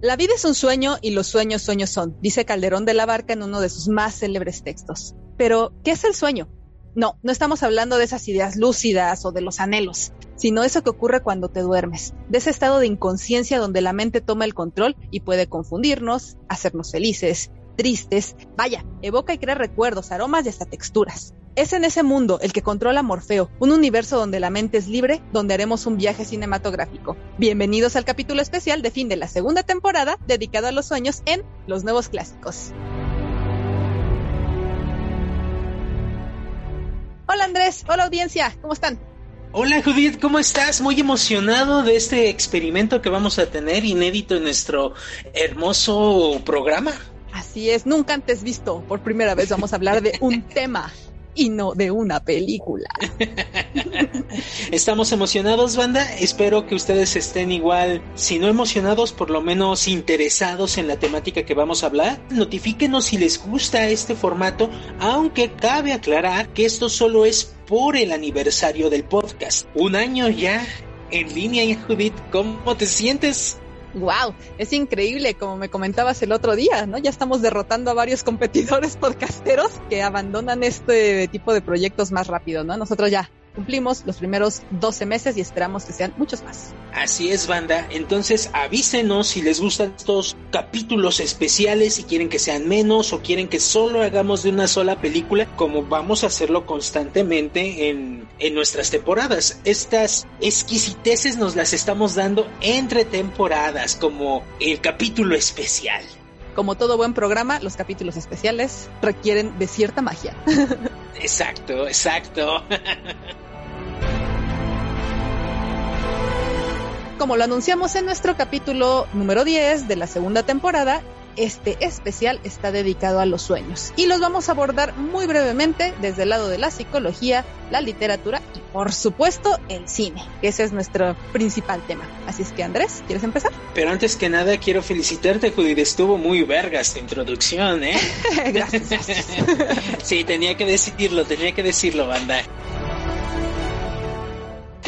La vida es un sueño y los sueños sueños son, dice Calderón de la Barca en uno de sus más célebres textos. Pero, ¿qué es el sueño? No, no estamos hablando de esas ideas lúcidas o de los anhelos, sino eso que ocurre cuando te duermes, de ese estado de inconsciencia donde la mente toma el control y puede confundirnos, hacernos felices, tristes, vaya, evoca y crea recuerdos, aromas y hasta texturas. Es en ese mundo el que controla Morfeo, un universo donde la mente es libre, donde haremos un viaje cinematográfico. Bienvenidos al capítulo especial de fin de la segunda temporada dedicado a los sueños en Los Nuevos Clásicos. Hola Andrés, hola audiencia, ¿cómo están? Hola Judith, ¿cómo estás? Muy emocionado de este experimento que vamos a tener inédito en nuestro hermoso programa. Así es, nunca antes visto. Por primera vez vamos a hablar de un tema y no de una película. Estamos emocionados, banda. Espero que ustedes estén igual, si no emocionados, por lo menos interesados en la temática que vamos a hablar. Notifíquenos si les gusta este formato, aunque cabe aclarar que esto solo es por el aniversario del podcast. Un año ya en línea, Judith. ¿Cómo te sientes? Wow, es increíble, como me comentabas el otro día, ¿no? Ya estamos derrotando a varios competidores podcasteros que abandonan este tipo de proyectos más rápido, ¿no? Nosotros ya cumplimos los primeros 12 meses y esperamos que sean muchos más. Así es, banda. Entonces avísenos si les gustan estos capítulos especiales, si quieren que sean menos o quieren que solo hagamos de una sola película, como vamos a hacerlo constantemente en, en nuestras temporadas. Estas exquisiteces nos las estamos dando entre temporadas, como el capítulo especial. Como todo buen programa, los capítulos especiales requieren de cierta magia. exacto, exacto. Como lo anunciamos en nuestro capítulo número 10 de la segunda temporada, este especial está dedicado a los sueños y los vamos a abordar muy brevemente desde el lado de la psicología, la literatura y por supuesto el cine, que ese es nuestro principal tema. Así es que Andrés, ¿quieres empezar? Pero antes que nada quiero felicitarte, Judith, estuvo muy verga esta introducción, ¿eh? Gracias. sí, tenía que decirlo, tenía que decirlo, banda.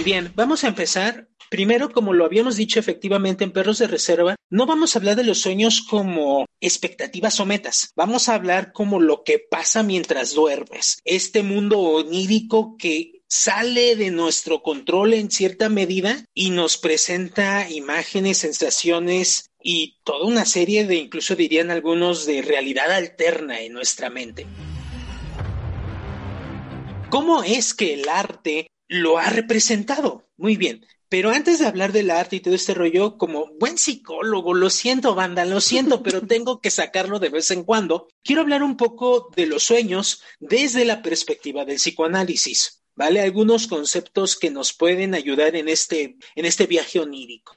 Bien, vamos a empezar Primero, como lo habíamos dicho efectivamente en Perros de Reserva, no vamos a hablar de los sueños como expectativas o metas. Vamos a hablar como lo que pasa mientras duermes. Este mundo onírico que sale de nuestro control en cierta medida y nos presenta imágenes, sensaciones y toda una serie de, incluso dirían algunos, de realidad alterna en nuestra mente. ¿Cómo es que el arte lo ha representado? Muy bien, pero antes de hablar del arte y todo este rollo, como buen psicólogo, lo siento, banda, lo siento, pero tengo que sacarlo de vez en cuando. Quiero hablar un poco de los sueños desde la perspectiva del psicoanálisis, ¿vale? Algunos conceptos que nos pueden ayudar en este, en este viaje onírico.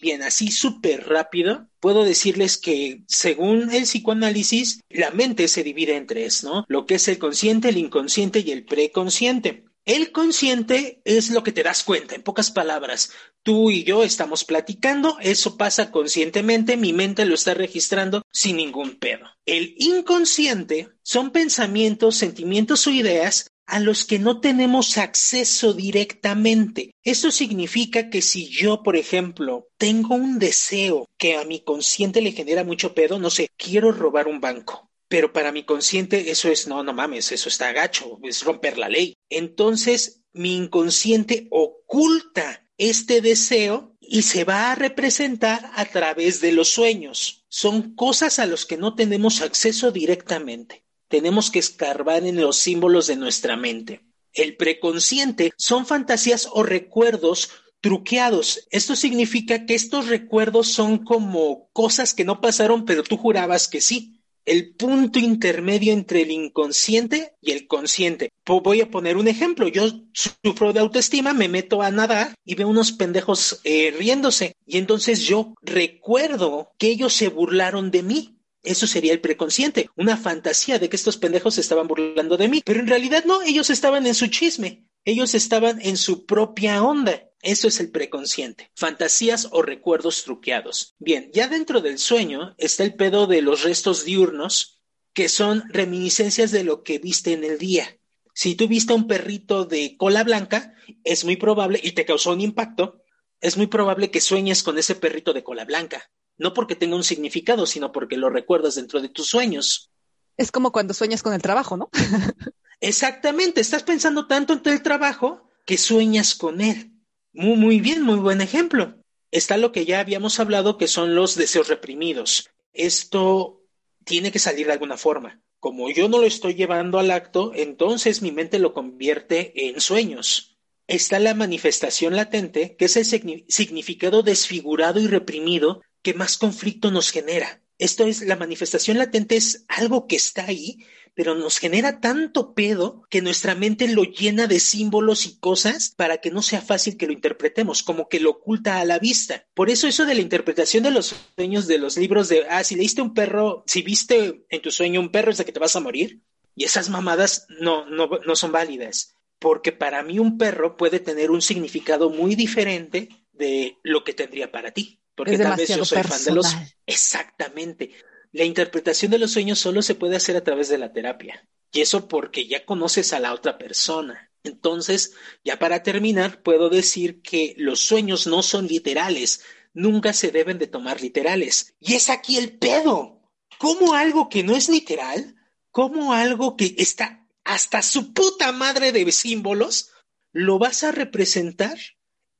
Bien, así súper rápido, puedo decirles que según el psicoanálisis, la mente se divide en tres, ¿no? Lo que es el consciente, el inconsciente y el preconsciente. El consciente es lo que te das cuenta, en pocas palabras. Tú y yo estamos platicando, eso pasa conscientemente, mi mente lo está registrando sin ningún pedo. El inconsciente son pensamientos, sentimientos o ideas a los que no tenemos acceso directamente. Esto significa que si yo, por ejemplo, tengo un deseo que a mi consciente le genera mucho pedo, no sé, quiero robar un banco pero para mi consciente eso es, no, no mames, eso está gacho, es romper la ley. Entonces mi inconsciente oculta este deseo y se va a representar a través de los sueños. Son cosas a los que no tenemos acceso directamente. Tenemos que escarbar en los símbolos de nuestra mente. El preconsciente son fantasías o recuerdos truqueados. Esto significa que estos recuerdos son como cosas que no pasaron, pero tú jurabas que sí el punto intermedio entre el inconsciente y el consciente. Voy a poner un ejemplo. Yo sufro de autoestima, me meto a nadar y veo unos pendejos eh, riéndose. Y entonces yo recuerdo que ellos se burlaron de mí. Eso sería el preconsciente, una fantasía de que estos pendejos se estaban burlando de mí. Pero en realidad no, ellos estaban en su chisme. Ellos estaban en su propia onda. Eso es el preconsciente, fantasías o recuerdos truqueados. Bien, ya dentro del sueño está el pedo de los restos diurnos, que son reminiscencias de lo que viste en el día. Si tú viste un perrito de cola blanca, es muy probable, y te causó un impacto, es muy probable que sueñes con ese perrito de cola blanca. No porque tenga un significado, sino porque lo recuerdas dentro de tus sueños. Es como cuando sueñas con el trabajo, ¿no? Exactamente, estás pensando tanto en el trabajo que sueñas con él. Muy, muy bien, muy buen ejemplo. Está lo que ya habíamos hablado, que son los deseos reprimidos. Esto tiene que salir de alguna forma. Como yo no lo estoy llevando al acto, entonces mi mente lo convierte en sueños. Está la manifestación latente, que es el significado desfigurado y reprimido que más conflicto nos genera. Esto es, la manifestación latente es algo que está ahí, pero nos genera tanto pedo que nuestra mente lo llena de símbolos y cosas para que no sea fácil que lo interpretemos, como que lo oculta a la vista. Por eso eso de la interpretación de los sueños de los libros de, ah, si leíste un perro, si viste en tu sueño un perro es de que te vas a morir, y esas mamadas no, no, no son válidas, porque para mí un perro puede tener un significado muy diferente de lo que tendría para ti. Porque tal vez yo soy fan de los. Exactamente. La interpretación de los sueños solo se puede hacer a través de la terapia. Y eso porque ya conoces a la otra persona. Entonces, ya para terminar, puedo decir que los sueños no son literales, nunca se deben de tomar literales. Y es aquí el pedo. ¿Cómo algo que no es literal, cómo algo que está hasta su puta madre de símbolos, lo vas a representar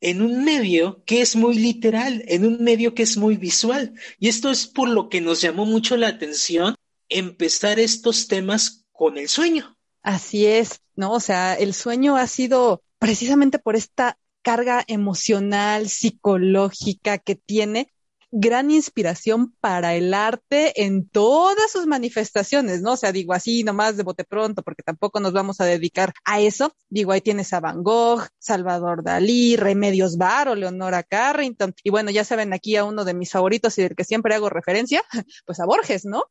en un medio que es muy literal, en un medio que es muy visual. Y esto es por lo que nos llamó mucho la atención empezar estos temas con el sueño. Así es, ¿no? O sea, el sueño ha sido precisamente por esta carga emocional, psicológica que tiene, gran inspiración para el arte en todas sus manifestaciones, ¿no? O sea, digo así nomás de bote pronto, porque tampoco nos vamos a dedicar a eso. Digo, ahí tienes a Van Gogh, Salvador Dalí, Remedios Varo, Leonora Carrington, y bueno, ya saben aquí a uno de mis favoritos y del que siempre hago referencia, pues a Borges, ¿no?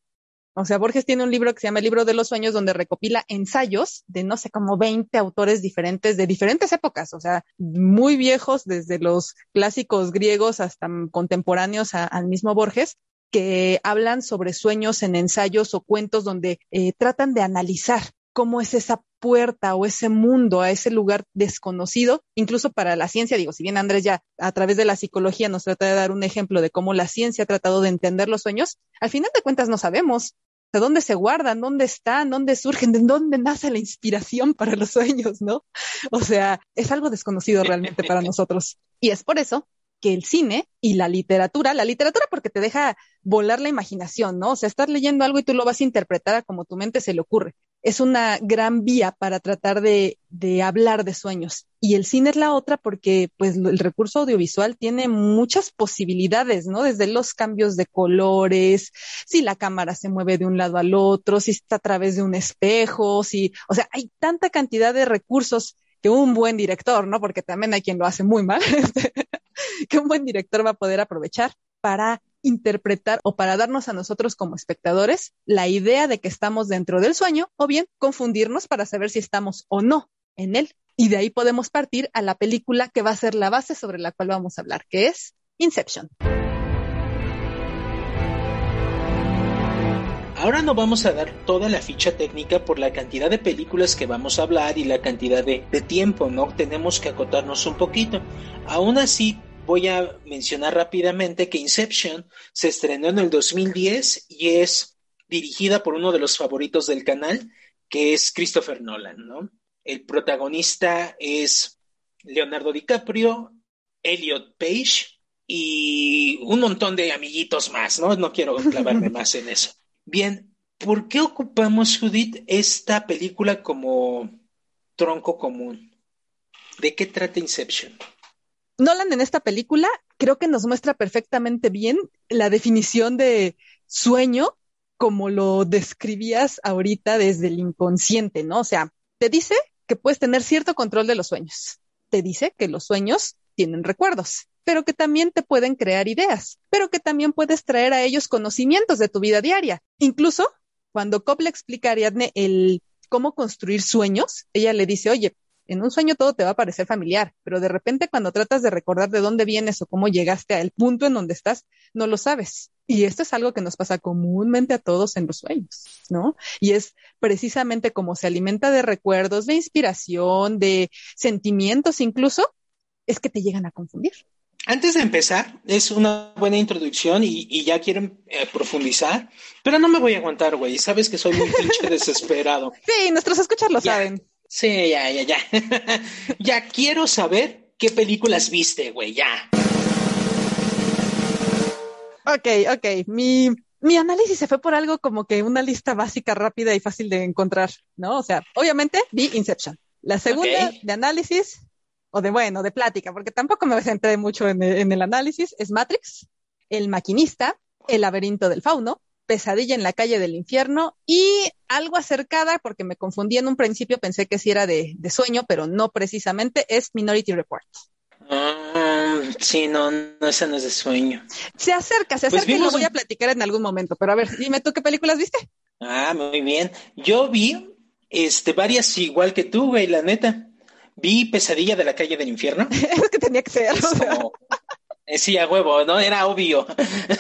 O sea, Borges tiene un libro que se llama El libro de los sueños, donde recopila ensayos de no sé, como 20 autores diferentes de diferentes épocas, o sea, muy viejos, desde los clásicos griegos hasta contemporáneos al mismo Borges, que hablan sobre sueños en ensayos o cuentos donde eh, tratan de analizar cómo es esa puerta o ese mundo, a ese lugar desconocido, incluso para la ciencia. Digo, si bien Andrés ya a través de la psicología nos trata de dar un ejemplo de cómo la ciencia ha tratado de entender los sueños, al final de cuentas no sabemos de dónde se guardan, dónde están, dónde surgen, de dónde nace la inspiración para los sueños, ¿no? O sea, es algo desconocido realmente para nosotros. Y es por eso que el cine y la literatura, la literatura porque te deja volar la imaginación, ¿no? O sea, estás leyendo algo y tú lo vas a interpretar como tu mente se le ocurre es una gran vía para tratar de, de, hablar de sueños. Y el cine es la otra porque pues el recurso audiovisual tiene muchas posibilidades, ¿no? Desde los cambios de colores, si la cámara se mueve de un lado al otro, si está a través de un espejo, si, o sea, hay tanta cantidad de recursos que un buen director, ¿no? Porque también hay quien lo hace muy mal, que un buen director va a poder aprovechar para interpretar o para darnos a nosotros como espectadores la idea de que estamos dentro del sueño o bien confundirnos para saber si estamos o no en él. Y de ahí podemos partir a la película que va a ser la base sobre la cual vamos a hablar, que es Inception. Ahora no vamos a dar toda la ficha técnica por la cantidad de películas que vamos a hablar y la cantidad de, de tiempo, ¿no? Tenemos que acotarnos un poquito. Aún así, voy a mencionar rápidamente que Inception se estrenó en el 2010 y es dirigida por uno de los favoritos del canal, que es Christopher Nolan, ¿no? El protagonista es Leonardo DiCaprio, Elliot Page y un montón de amiguitos más, ¿no? No quiero clavarme más en eso. Bien, ¿por qué ocupamos, Judith, esta película como tronco común? ¿De qué trata Inception? Nolan en esta película creo que nos muestra perfectamente bien la definición de sueño como lo describías ahorita desde el inconsciente, ¿no? O sea, te dice que puedes tener cierto control de los sueños. Te dice que los sueños tienen recuerdos, pero que también te pueden crear ideas, pero que también puedes traer a ellos conocimientos de tu vida diaria. Incluso cuando Cobb le explica a Ariadne el cómo construir sueños, ella le dice, oye, en un sueño todo te va a parecer familiar, pero de repente cuando tratas de recordar de dónde vienes o cómo llegaste al punto en donde estás, no lo sabes. Y esto es algo que nos pasa comúnmente a todos en los sueños, ¿no? Y es precisamente como se alimenta de recuerdos, de inspiración, de sentimientos incluso, es que te llegan a confundir. Antes de empezar, es una buena introducción y, ya quieren eh, profundizar, pero no me voy a aguantar, güey. Sabes que soy muy pinche desesperado. Sí, nuestros escuchas lo saben. Sí, ya, ya, ya. ya quiero saber qué películas viste, güey, ya. Ok, ok. Mi, mi análisis se fue por algo como que una lista básica, rápida y fácil de encontrar, ¿no? O sea, obviamente vi Inception. La segunda de análisis, o de bueno, de plática, porque tampoco me centré mucho en el, análisis, es Matrix, El Maquinista, El Laberinto del Fauno, Pesadilla en la calle del infierno y algo acercada, porque me confundí en un principio, pensé que sí era de, de sueño, pero no precisamente, es Minority Report. Ah, sí, no, no, esa no es de sueño. Se acerca, se pues acerca y lo voy a platicar en algún momento. Pero a ver, dime tú qué películas viste. Ah, muy bien. Yo vi este varias igual que tú, güey, la neta. Vi Pesadilla de la calle del infierno. es que tenía que ser. Eh, sí, a huevo, ¿no? Era obvio.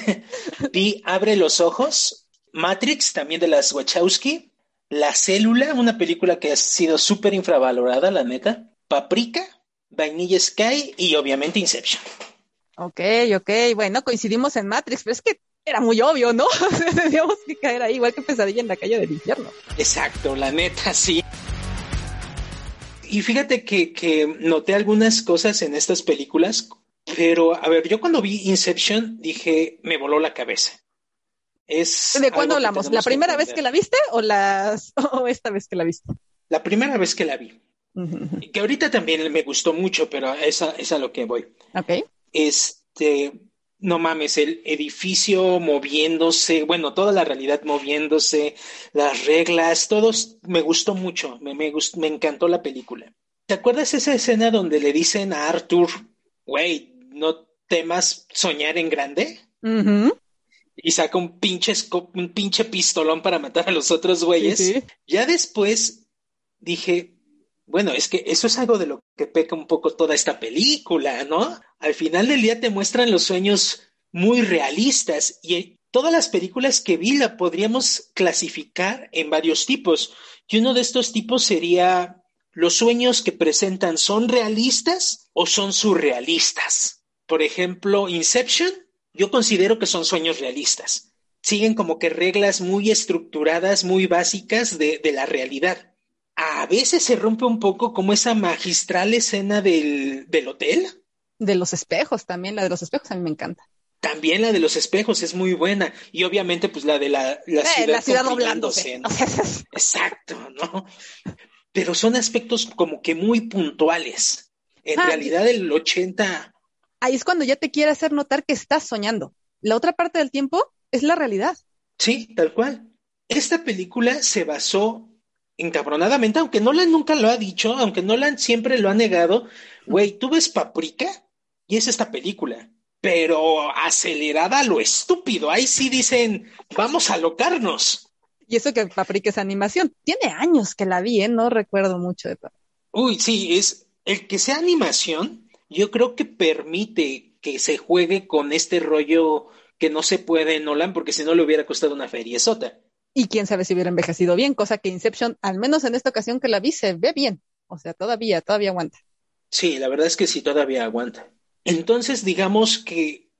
vi Abre los ojos, Matrix, también de las Wachowski, La Célula, una película que ha sido súper infravalorada, la neta. Paprika, Vanilla Sky y obviamente Inception. Ok, ok, bueno, coincidimos en Matrix, pero es que era muy obvio, ¿no? Teníamos que caer ahí, igual que Pesadilla en la calle del infierno. Exacto, la neta, sí. Y fíjate que, que noté algunas cosas en estas películas, pero a ver, yo cuando vi Inception dije, me voló la cabeza. Es ¿De cuándo hablamos? ¿La primera vez que la viste o, las, o esta vez que la viste? La primera vez que la vi. Que ahorita también me gustó mucho, pero es a, es a lo que voy. Ok. Este, no mames, el edificio moviéndose, bueno, toda la realidad moviéndose, las reglas, todos, me gustó mucho, me, me, me encantó la película. ¿Te acuerdas esa escena donde le dicen a Arthur, güey, no temas soñar en grande? Y saca un pinche, un pinche pistolón para matar a los otros güeyes. Ya después dije, bueno, es que eso es algo de lo que peca un poco toda esta película, ¿no? Al final del día te muestran los sueños muy realistas y todas las películas que vi la podríamos clasificar en varios tipos. Y uno de estos tipos sería los sueños que presentan son realistas o son surrealistas. Por ejemplo, Inception, yo considero que son sueños realistas. Siguen como que reglas muy estructuradas, muy básicas de, de la realidad a veces se rompe un poco como esa magistral escena del, hotel. De los espejos también, la de los espejos a mí me encanta. También la de los espejos es muy buena. Y obviamente, pues la de la, la eh, ciudad. doblándose. Exacto, ¿no? Pero son aspectos como que muy puntuales. En ah, realidad, el 80. Ahí es cuando ya te quiere hacer notar que estás soñando. La otra parte del tiempo es la realidad. Sí, tal cual. Esta película se basó encabronadamente, aunque Nolan nunca lo ha dicho, aunque Nolan siempre lo ha negado, güey, tú ves Paprika y es esta película, pero acelerada a lo estúpido. Ahí sí dicen, vamos a locarnos. Y eso que Paprika es animación. Tiene años que la vi, ¿eh? No recuerdo mucho de Paprika. Uy, sí, es el que sea animación, yo creo que permite que se juegue con este rollo que no se puede en Nolan, porque si no le hubiera costado una feria sota y quién sabe si hubiera envejecido bien, cosa que Inception, al menos en esta ocasión que la vi, se ve bien. O sea, todavía, todavía aguanta. Sí, la verdad es que sí, todavía aguanta. Entonces, digamos que,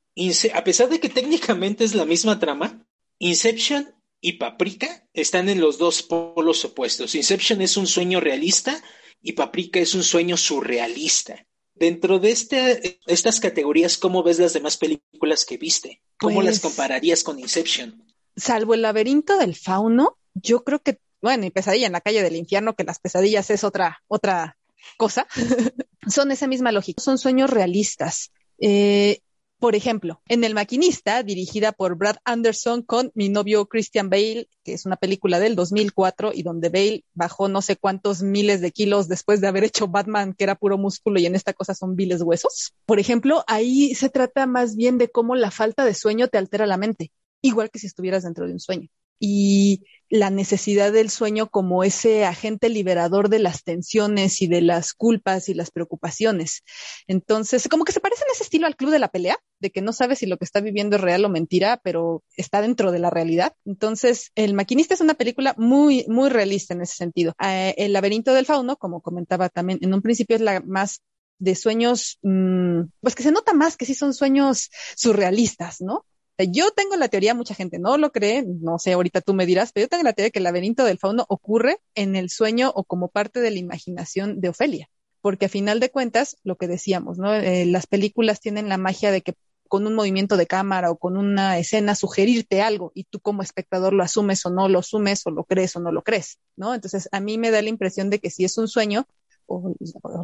a pesar de que técnicamente es la misma trama, Inception y Paprika están en los dos polos opuestos. Inception es un sueño realista y Paprika es un sueño surrealista. Dentro de este, estas categorías, ¿cómo ves las demás películas que viste? ¿Cómo las pues compararías con Inception? salvo el laberinto del fauno, yo creo que, bueno, y pesadilla en la calle del infierno, que las pesadillas es otra, otra cosa, son esa misma lógica, son sueños realistas. Eh, por ejemplo, en El Maquinista, dirigida por Brad Anderson con mi novio Christian Bale, que es una película del 2004 y donde Bale bajó no sé cuántos miles de kilos después de haber hecho Batman, que era puro músculo y en esta cosa son viles huesos. Por ejemplo, ahí se trata más bien de cómo la falta de sueño te altera la mente igual que si estuvieras dentro de un sueño. Y la necesidad del sueño como ese agente liberador de las tensiones y de las culpas y las preocupaciones. Entonces, como que se parece en ese estilo al club de la pelea, de que no sabes si lo que está viviendo es real o mentira, pero está dentro de la realidad. Entonces, El maquinista es una película muy, muy realista en ese sentido. Eh, el laberinto del fauno, como comentaba también en un principio, es la más de sueños, mmm, pues que se nota más que sí son sueños surrealistas, ¿no? Yo tengo la teoría, mucha gente no lo cree, no sé, ahorita tú me dirás, pero yo tengo la teoría de que el laberinto del fauno ocurre en el sueño o como parte de la imaginación de Ofelia, porque a final de cuentas, lo que decíamos, ¿no? Eh, las películas tienen la magia de que con un movimiento de cámara o con una escena sugerirte algo y tú como espectador lo asumes o no lo asumes o lo crees o no lo crees, ¿no? Entonces a mí me da la impresión de que si es un sueño o,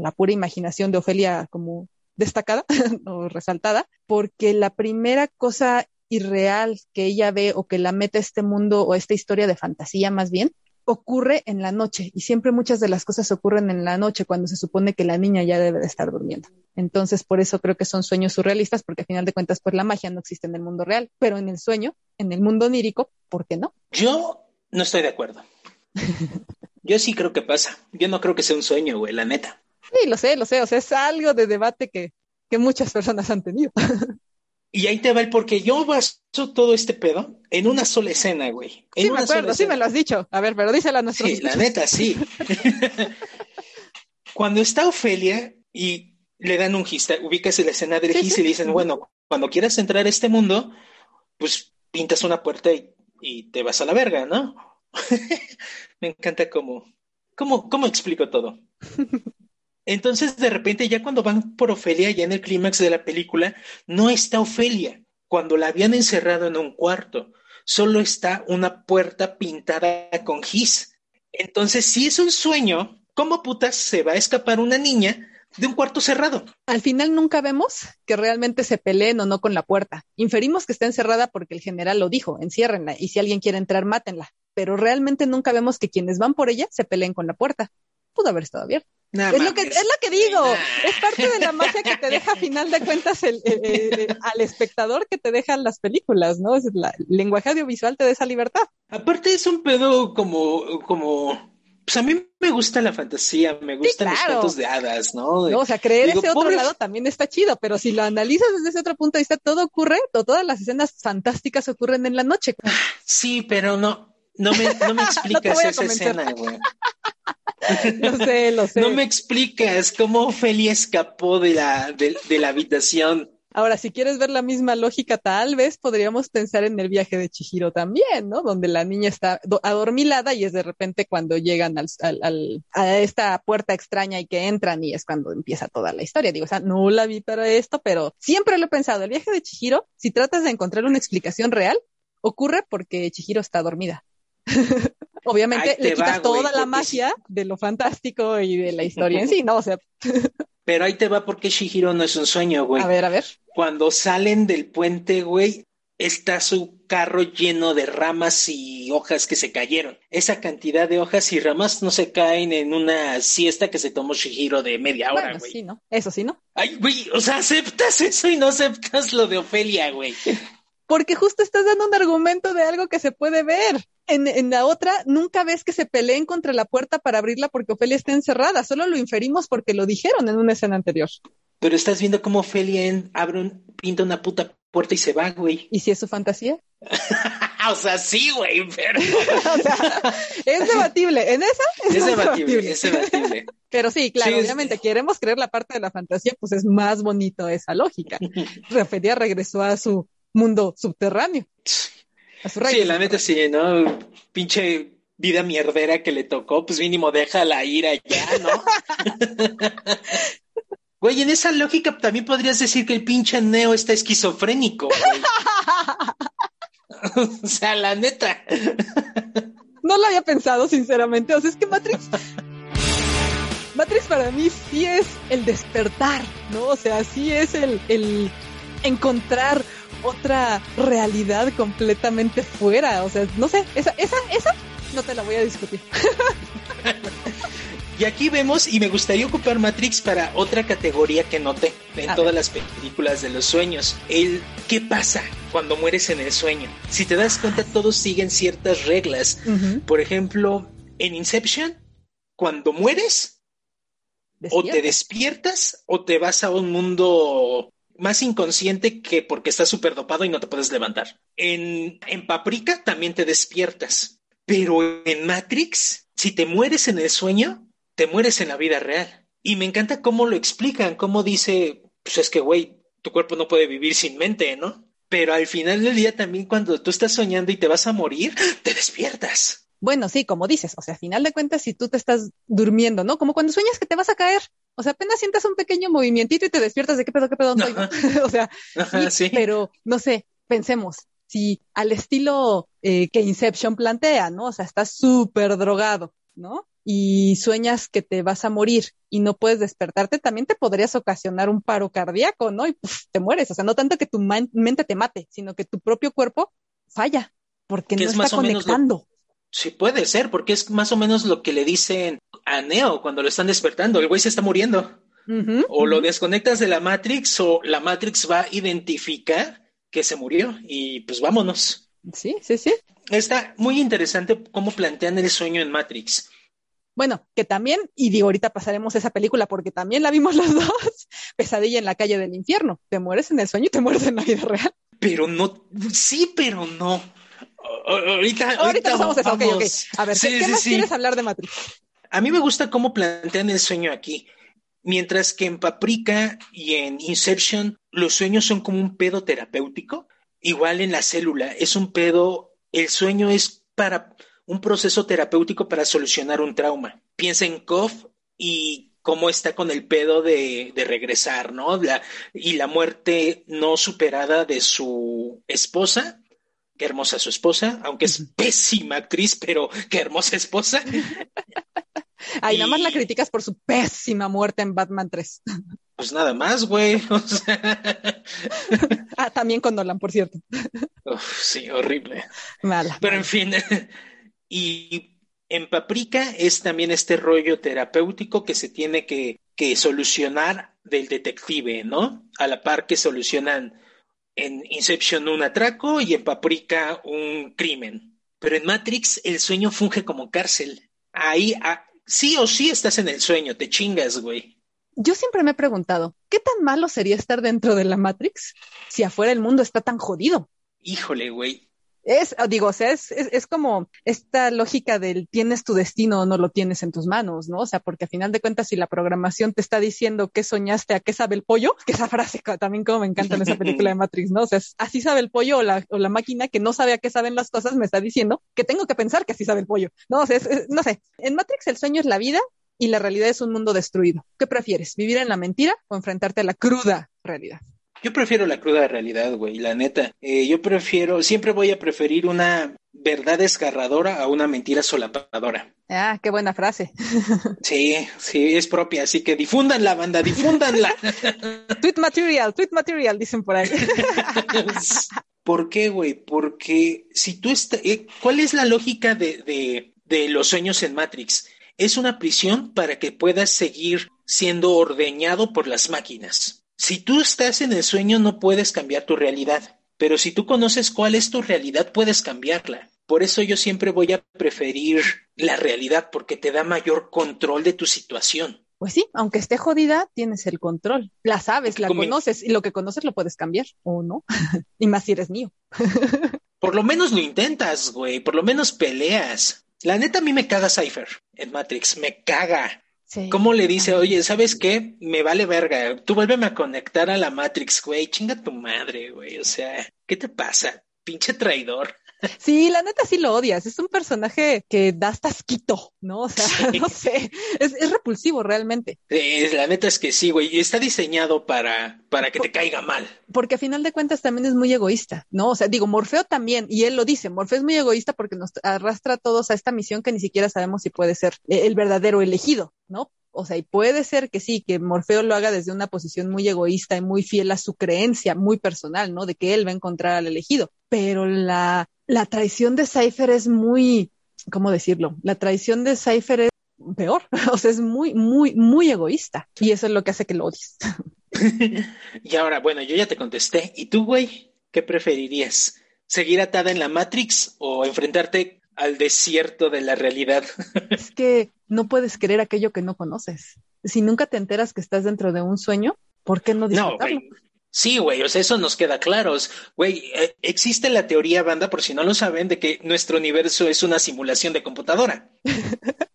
la pura imaginación de Ofelia como destacada o resaltada, porque la primera cosa irreal que ella ve o que la mete a este mundo o esta historia de fantasía más bien, ocurre en la noche y siempre muchas de las cosas ocurren en la noche cuando se supone que la niña ya debe de estar durmiendo. Entonces, por eso creo que son sueños surrealistas, porque al final de cuentas, pues la magia no existe en el mundo real, pero en el sueño, en el mundo onírico, ¿por qué no? Yo no estoy de acuerdo. Yo sí creo que pasa. Yo no creo que sea un sueño, güey, la neta. Sí, lo sé, lo sé. O sea, es algo de debate que, que muchas personas han tenido. Y ahí te va el porque yo baso todo este pedo en una sola escena, güey. sí, me acuerdo, sí me lo has dicho. A ver, pero dísela a nuestros Sí, la neta, sí. cuando está Ofelia y le dan un gis, ubicas la escena del sí, gis sí. y le dicen, bueno, cuando quieras entrar a este mundo, pues pintas una puerta y, y te vas a la verga, ¿no? me encanta cómo, cómo, cómo explico todo. Entonces, de repente, ya cuando van por Ofelia, ya en el clímax de la película, no está Ofelia. Cuando la habían encerrado en un cuarto, solo está una puerta pintada con gis. Entonces, si es un sueño, ¿cómo putas se va a escapar una niña de un cuarto cerrado? Al final nunca vemos que realmente se peleen o no con la puerta. Inferimos que está encerrada porque el general lo dijo, enciérrenla y si alguien quiere entrar, mátenla. Pero realmente nunca vemos que quienes van por ella se peleen con la puerta. Pudo haber estado abierta. Nah, es, lo que, es lo que digo, es parte de la magia que te deja a final de cuentas el, al espectador que te dejan las películas, ¿no? Es la, el lenguaje audiovisual te da esa libertad. Aparte es un pedo como, como, pues a mí me gusta la fantasía, me gustan sí, claro. los cuentos de hadas, ¿no? no o sea, creer digo, ese otro lado también está chido, pero si lo analizas desde ese otro punto de vista, todo ocurre, todas las escenas fantásticas ocurren en la noche. Sí, pero no, no me, no me explicas no esa escena, güey. lo sé, lo sé. No me explicas cómo Ophelia escapó de la, de, de, la habitación. Ahora, si quieres ver la misma lógica, tal vez podríamos pensar en el viaje de Chihiro también, ¿no? Donde la niña está adormilada y es de repente cuando llegan al, al, al, a esta puerta extraña y que entran y es cuando empieza toda la historia. Digo, o sea, no la vi para esto, pero siempre lo he pensado. El viaje de Chihiro, si tratas de encontrar una explicación real, ocurre porque Chihiro está dormida. Obviamente le quitas va, toda wey, la magia de lo fantástico y de la historia en sí, ¿no? O sea. Pero ahí te va porque Shihiro no es un sueño, güey. A ver, a ver. Cuando salen del puente, güey, está su carro lleno de ramas y hojas que se cayeron. Esa cantidad de hojas y ramas no se caen en una siesta que se tomó Shihiro de media hora, bueno, güey. Sí, ¿no? Eso sí, ¿no? Ay, güey, o sea, aceptas eso y no aceptas lo de Ofelia, güey. Porque justo estás dando un argumento de algo que se puede ver. En, en, la otra, nunca ves que se peleen contra la puerta para abrirla porque Ofelia está encerrada. Solo lo inferimos porque lo dijeron en una escena anterior. Pero estás viendo cómo Ofelia en, abre un, pinta una puta puerta y se va, güey. ¿Y si es su fantasía? o sea, sí, güey, pero... o sea, es debatible. En esa es, es debatible, debatible, es debatible. Pero sí, claro, sí, obviamente, queremos creer la parte de la fantasía, pues es más bonito esa lógica. Ofelia regresó a su mundo subterráneo. A su sí, la neta sí, ¿no? Pinche vida mierdera que le tocó, pues mínimo déjala ir allá, ¿no? Güey, en esa lógica también podrías decir que el pinche Neo está esquizofrénico, güey. o sea, la neta. no lo había pensado, sinceramente. O sea, es que Matrix. Matrix para mí sí es el despertar, ¿no? O sea, sí es el, el encontrar otra realidad completamente fuera. O sea, no sé, esa, esa, esa no te la voy a discutir. y aquí vemos, y me gustaría ocupar Matrix para otra categoría que noté en a todas ver. las películas de los sueños. El qué pasa cuando mueres en el sueño. Si te das cuenta, todos siguen ciertas reglas. Uh -huh. Por ejemplo, en Inception, cuando mueres, Despierta. o te despiertas o te vas a un mundo más inconsciente que porque estás súper dopado y no te puedes levantar. En, en Paprika también te despiertas, pero en Matrix, si te mueres en el sueño, te mueres en la vida real. Y me encanta cómo lo explican, cómo dice, pues es que, güey, tu cuerpo no puede vivir sin mente, ¿no? Pero al final del día también cuando tú estás soñando y te vas a morir, te despiertas. Bueno, sí, como dices, o sea, al final de cuentas, si tú te estás durmiendo, ¿no? Como cuando sueñas que te vas a caer, o sea, apenas sientas un pequeño movimientito y te despiertas de qué pedo, qué pedo, soy, o sea, sí, pero no sé, pensemos, si al estilo eh, que Inception plantea, ¿no? O sea, estás súper drogado, ¿no? Y sueñas que te vas a morir y no puedes despertarte, también te podrías ocasionar un paro cardíaco, ¿no? Y te mueres. O sea, no tanto que tu mente te mate, sino que tu propio cuerpo falla porque no está conectando. Sí, puede ser, porque es más o menos lo que le dicen a Neo cuando lo están despertando. El güey se está muriendo. o lo desconectas de la Matrix o la Matrix va a identificar que se murió y pues vámonos. Sí, sí, sí. Está muy interesante cómo plantean el sueño en Matrix. Bueno, que también, y digo, ahorita pasaremos esa película porque también la vimos los dos, Pesadilla en la calle del infierno. Te mueres en el sueño y te mueres en la vida real. Pero no, sí, pero no. Ahorita, ahorita, vamos a eso. A ver, ¿qué, más quieres hablar de Matrix? A mí me gusta cómo plantean el sueño aquí. Mientras que en Paprika y en Inception los sueños son como un pedo terapéutico, igual en la célula es un pedo, el sueño es para un proceso terapéutico para solucionar un trauma. Piensa en Koff y cómo está con el pedo de, regresar, ¿no? y la muerte no superada de su esposa. Qué hermosa su esposa, aunque es pésima actriz, pero qué hermosa esposa. Ay, nada más la criticas por su pésima muerte en Batman 3. Pues nada más, güey. ah, también con Nolan, por cierto. sí, horrible. Mala. Pero en fin, y en Paprika es también este rollo terapéutico que se tiene que, que solucionar del detective, ¿no? A la par que solucionan en Inception un atraco y en Paprika un crimen. Pero en Matrix el sueño funge como cárcel. Ahí, ah, sí o sí estás en el sueño, te chingas, güey. Yo siempre me he preguntado, ¿qué tan malo sería estar dentro de la Matrix si afuera el mundo está tan jodido? Híjole, güey. Es, digo, o sea, es, es, como esta lógica del tienes tu destino o no lo tienes en tus manos, ¿no? O sea, porque a final de cuentas, si la programación te está diciendo qué soñaste, a qué sabe el pollo, que esa frase también como me encanta en esa película de Matrix, ¿no? O sea, así sabe el pollo o la, o la máquina que no sabe a qué saben las cosas, me está diciendo que tengo que pensar que así sabe el pollo, ¿no? O sea, no sé, en Matrix el sueño es la vida y la realidad es un mundo destruido. ¿Qué prefieres, vivir en la mentira o enfrentarte a la cruda realidad? Yo prefiero la cruda realidad, güey, la neta. Eh, yo prefiero, siempre voy a preferir una verdad desgarradora a una mentira solapadora. Ah, qué buena frase. Sí, sí, es propia, así que difúndanla, banda, difúndanla. tweet material, tweet material, dicen por ahí. ¿Por qué, güey? Porque si tú estás... Eh, ¿Cuál es la lógica de, de, de los sueños en Matrix? Es una prisión para que puedas seguir siendo ordeñado por las máquinas. Si tú estás en el sueño no puedes cambiar tu realidad, pero si tú conoces cuál es tu realidad puedes cambiarla. Por eso yo siempre voy a preferir la realidad porque te da mayor control de tu situación. Pues sí, aunque esté jodida, tienes el control. La sabes, la conoces y lo que conoces lo puedes cambiar o no. y más si eres mío. Por lo menos lo intentas, güey. Por lo menos peleas. La neta a mí me caga Cypher en Matrix. Me caga. ¿Cómo le dice, oye, ¿sabes qué? Me vale verga, tú vuélveme a conectar a la Matrix, güey, chinga tu madre, güey, o sea, ¿qué te pasa? Pinche traidor. Sí, la neta sí lo odias. Es un personaje que da hasta asquito, ¿no? O sea, no sé. Es, repulsivo realmente. la neta es que sí, güey. Está diseñado para, para que te caiga mal. Porque a final de cuentas también es muy egoísta, ¿no? O sea, digo, Morfeo también, y él lo dice, Morfeo es muy egoísta porque nos arrastra a todos a esta misión que ni siquiera sabemos si puede ser el verdadero elegido, ¿no? O sea, y puede ser que sí, que Morfeo lo haga desde una posición muy egoísta y muy fiel a su creencia, muy personal, ¿no? De que él va a encontrar al elegido. Pero la, la traición de Cypher es muy, ¿cómo decirlo? La traición de Cypher es peor, o sea, es muy, muy, muy egoísta. Y eso es lo que hace que lo odies. y ahora, bueno, yo ya te contesté. ¿Y tú, güey? ¿Qué preferirías? ¿Seguir atada en la Matrix o enfrentarte al desierto de la realidad? es que no puedes querer aquello que no conoces. Si nunca te enteras que estás dentro de un sueño, ¿por qué no disfrutarlo? No, Sí, güey, o sea, eso nos queda claro. Güey, eh, existe la teoría, banda, por si no lo saben, de que nuestro universo es una simulación de computadora.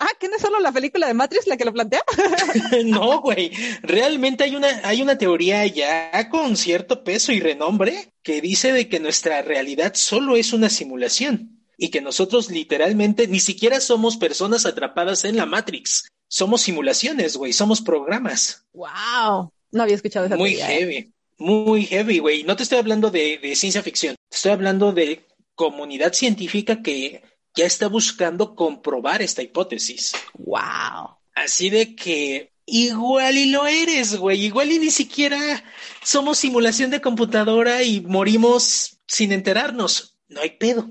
Ah, ¿que no es solo la película de Matrix la que lo plantea? no, güey. Realmente hay una, hay una teoría ya con cierto peso y renombre que dice de que nuestra realidad solo es una simulación y que nosotros literalmente ni siquiera somos personas atrapadas en la Matrix. Somos simulaciones, güey, somos programas. Wow. No había escuchado esa Muy teoría, ¿eh? heavy, muy heavy, güey. No te estoy hablando de, de ciencia ficción, te estoy hablando de comunidad científica que ya está buscando comprobar esta hipótesis. Wow. Así de que igual y lo eres, güey. Igual y ni siquiera somos simulación de computadora y morimos sin enterarnos. No hay pedo.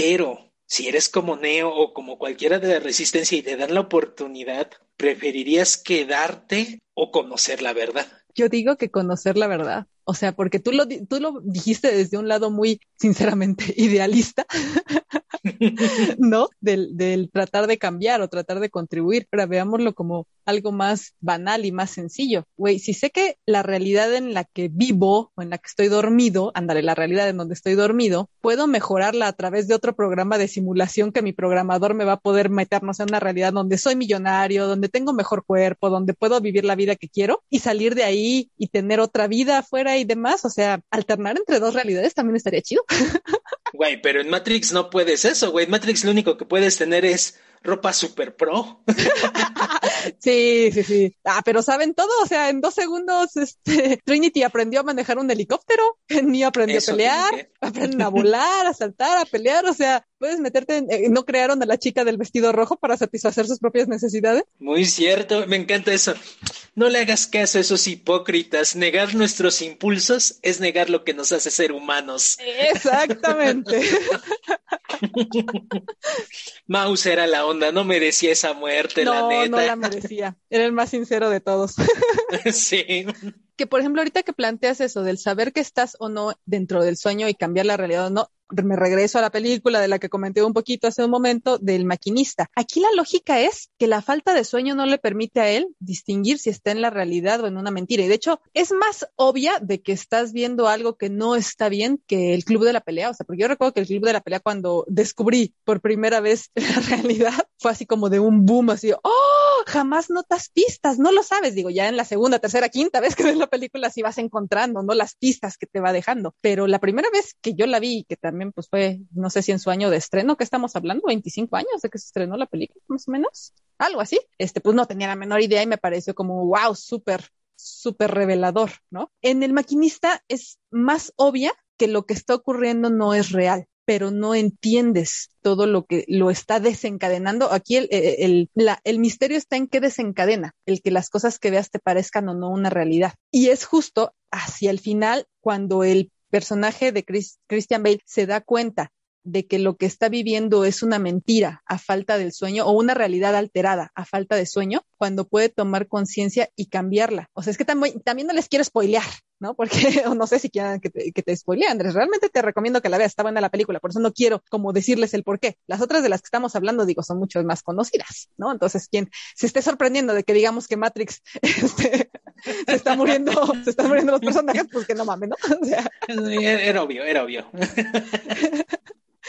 Pero si eres como Neo o como cualquiera de la resistencia y te dan la oportunidad, ¿preferirías quedarte o conocer la verdad? Yo digo que conocer la verdad. O sea, porque tú lo, tú lo dijiste desde un lado muy, sinceramente, idealista, ¿no? Del, del tratar de cambiar o tratar de contribuir. Pero veámoslo como algo más banal y más sencillo. Güey, si sé que la realidad en la que vivo o en la que estoy dormido, ándale, la realidad en donde estoy dormido, puedo mejorarla a través de otro programa de simulación que mi programador me va a poder meternos en una realidad donde soy millonario, donde tengo mejor cuerpo, donde puedo vivir la vida que quiero y salir de ahí y tener otra vida afuera y demás. O sea, alternar entre dos realidades también estaría chido. Güey, pero en Matrix no puedes eso, güey. En Matrix lo único que puedes tener es ropa super pro. Sí, sí, sí. Ah, pero saben todo. O sea, en dos segundos, este, Trinity aprendió a manejar un helicóptero. Neo aprendió Eso a pelear, aprenden a volar, a saltar, a pelear. O sea, puedes meterte en, eh, no crearon a la chica del vestido rojo para satisfacer sus propias necesidades. Muy cierto, me encanta eso. No le hagas caso a esos hipócritas. Negar nuestros impulsos es negar lo que nos hace ser humanos. Exactamente. Mouse era la onda, no merecía esa muerte, la no, neta. no la merecía. Era el más sincero de todos. sí. que por ejemplo ahorita que planteas eso del saber que estás o no dentro del sueño y cambiar la realidad o no, me regreso a la película de la que comenté un poquito hace un momento del maquinista. Aquí la lógica es que la falta de sueño no le permite a él distinguir si está en la realidad o en una mentira. Y de hecho es más obvia de que estás viendo algo que no está bien que el club de la pelea. O sea, porque yo recuerdo que el club de la pelea cuando descubrí por primera vez la realidad fue así como de un boom, así, oh, jamás notas pistas, no lo sabes. Digo, ya en la segunda, tercera, quinta vez que ves la película sí vas encontrando, ¿no? Las pistas que te va dejando. Pero la primera vez que yo la vi, que también pues fue, no sé si en su año de estreno, que estamos hablando, 25 años de que se estrenó la película, más o menos, algo así. Este, pues no tenía la menor idea y me pareció como, wow, súper, súper revelador, ¿no? En el maquinista es más obvia que lo que está ocurriendo no es real pero no entiendes todo lo que lo está desencadenando. Aquí el, la, el, misterio está en qué desencadena, el que las cosas que veas te parezcan o no una realidad. Y es justo hacia el final cuando el personaje de Chris, Christian Bale se da cuenta de que lo que está viviendo es una mentira a falta del sueño o una realidad alterada a falta de sueño, cuando puede tomar conciencia y cambiarla. O sea, es que también, no les quiero spoilear, ¿no? Porque no sé si quieran que te, que te Andrés. Realmente te recomiendo que la veas, está buena la película, por eso no quiero como decirles el por qué. Las otras de las que estamos hablando, digo, son mucho más conocidas, ¿no? Entonces, quien se esté sorprendiendo de que digamos que Matrix este, se está muriendo, se están muriendo los personajes, pues que no mames, ¿no? O sea, era obvio, era obvio.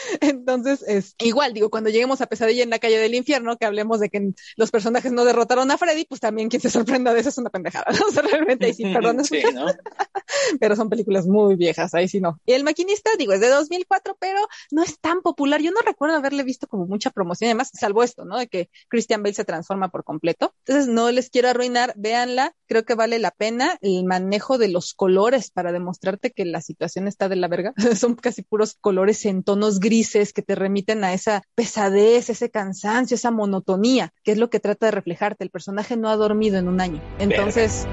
Entonces, es igual, digo, cuando lleguemos a Pesadilla en la calle del infierno, que hablemos de que los personajes no derrotaron a Freddy, pues también quien se sorprenda de eso es una pendejada, ¿no? O sea, realmente ahí sí, perdón, sí, ¿no? pero son películas muy viejas, ahí sí no. Y El Maquinista, digo, es de 2004, pero no es tan popular. Yo no recuerdo haberle visto como mucha promoción, además, salvo esto, ¿no? De que Christian Bale se transforma por completo. Entonces, no les quiero arruinar, véanla, creo que vale la pena el manejo de los colores para demostrarte que la situación está de la verga. son casi puros colores en tonos grises que te remiten a esa pesadez, ese cansancio, esa monotonía, que es lo que trata de reflejarte. El personaje no ha dormido en un año. Entonces...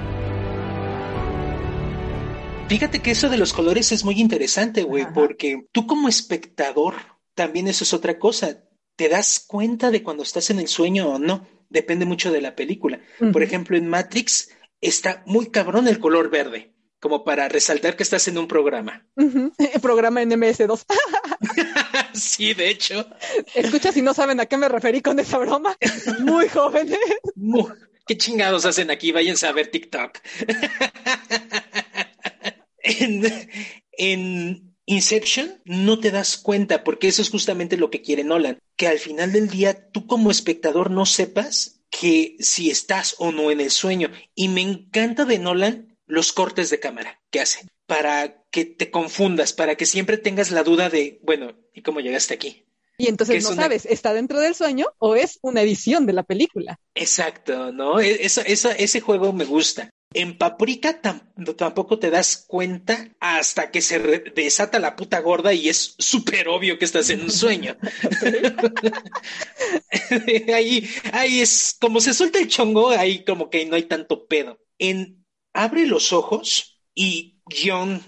Fíjate que eso de los colores es muy interesante, güey, porque tú como espectador, también eso es otra cosa. Te das cuenta de cuando estás en el sueño o no. Depende mucho de la película. Uh -huh. Por ejemplo, en Matrix está muy cabrón el color verde como para resaltar que estás en un programa. Uh -huh. Programa en MS2. sí, de hecho. Escucha si no saben a qué me referí con esa broma. Muy jóvenes. ¿Qué chingados hacen aquí? Váyanse a ver TikTok. en, en, Inception no te das cuenta porque eso es justamente lo que quiere Nolan, que al final del día tú como espectador no sepas que si estás o no en el sueño. Y me encanta de Nolan los cortes de cámara que hace para que te confundas, para que siempre tengas la duda de, bueno, ¿y cómo llegaste aquí? Y entonces no sabes, ¿está dentro del sueño o es una edición de la película? Exacto, ¿no? E-, ese juego me gusta. En Paprika tampoco te das cuenta hasta que se desata la puta gorda y es súper obvio que estás en un sueño. ahí, ahí es como se suelta el chongo, ahí como que no hay tanto pedo. En Abre los ojos y John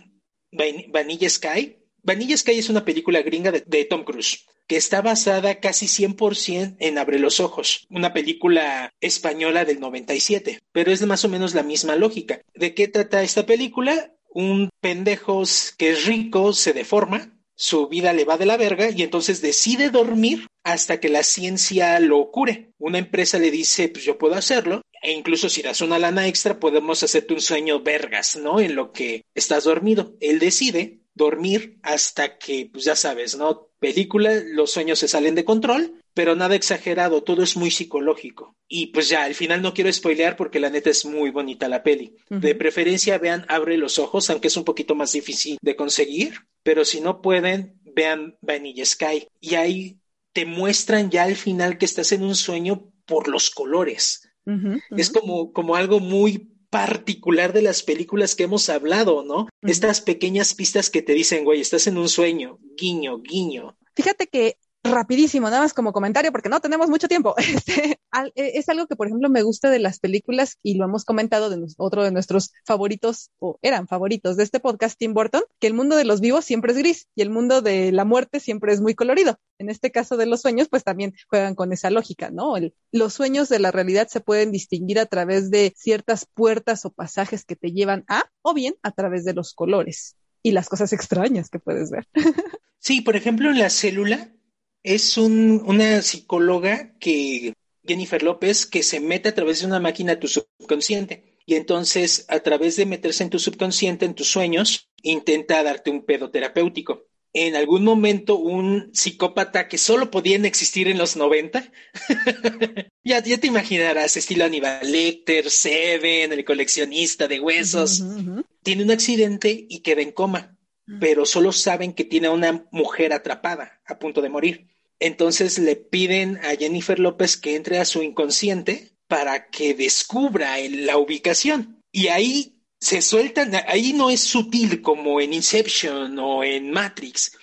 Vanilla Sky. Vanilla Sky es una película gringa de Tom Cruise que está basada casi 100% en Abre los Ojos, una película española del 97, pero es más o menos la misma lógica. ¿De qué trata esta película? Un pendejo que es rico se deforma, su vida le va de la verga y entonces decide dormir hasta que la ciencia lo cure. Una empresa le dice, pues yo puedo hacerlo, e incluso si das una lana extra podemos hacerte un sueño vergas, ¿no? En lo que estás dormido. Él decide dormir hasta que, pues ya sabes, ¿no? Película, los sueños se salen de control, pero nada exagerado, todo es muy psicológico. Y pues ya, al final no quiero spoilear porque la neta es muy bonita la peli. De preferencia vean Abre los ojos, aunque es un poquito más difícil de conseguir, pero si no pueden, vean Vanilla Sky. Y ahí te muestran ya al final que estás en un sueño por los colores. Es como, como algo muy particular de las películas que hemos hablado, ¿no? Estas pequeñas pistas que te dicen, güey, estás en un sueño, guiño, guiño. Fíjate que rapidísimo, nada más como comentario, porque no tenemos mucho tiempo. Este, e, es algo que, por ejemplo, me gusta de las películas y lo hemos comentado de otro de nuestros favoritos, o eran favoritos de este podcast, Tim Burton, que el mundo de los vivos siempre es gris y el mundo de la muerte siempre es muy colorido. En este caso de los sueños, pues también juegan con esa lógica, ¿no? los sueños de la realidad se pueden distinguir a través de ciertas puertas o pasajes que te llevan a, o bien a través de los colores y las cosas extrañas que puedes ver. Sí, por ejemplo, en la célula es una psicóloga que, Jennifer López, que se mete a través de una máquina a tu subconsciente. Y entonces, a través de meterse en tu subconsciente, en tus sueños, intenta darte un pedo terapéutico. En algún momento, un psicópata que solo podían existir en los 90, ya, ya te imaginarás, estilo Aníbal Lecter, Seven, el coleccionista de huesos, tiene un accidente y queda en coma, pero solo saben que tiene a una mujer atrapada, a punto de morir. Entonces le piden a Jennifer López que entre a su inconsciente para que descubra la ubicación. Y ahí se sueltan, ahí no es sutil como en Inception o en Matrix.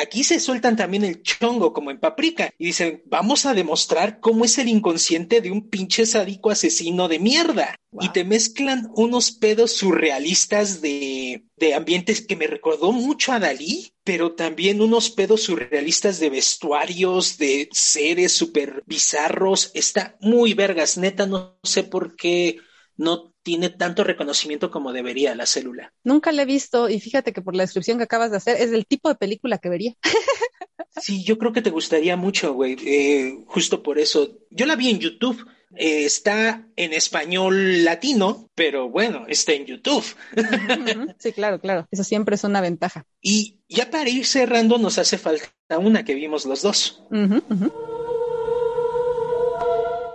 Aquí se sueltan también el chongo como en Paprika y dicen, vamos a demostrar cómo es el inconsciente de un pinche sádico asesino de mierda. Y te mezclan unos pedos surrealistas de, de ambientes que me recordó mucho a Dalí, pero también unos pedos surrealistas de vestuarios, de seres súper bizarros. Está muy vergas, neta, no sé por qué no tiene tanto reconocimiento como debería la célula. Nunca la he visto y fíjate que por la descripción que acabas de hacer es el tipo de película que vería. sí, yo creo que te gustaría mucho, güey. Eh, justo por eso. Yo la vi en YouTube. Eh, está en español latino, pero bueno, está en YouTube. sí, claro, claro. Eso siempre es una ventaja. Y ya para ir cerrando, nos hace falta una que vimos los dos.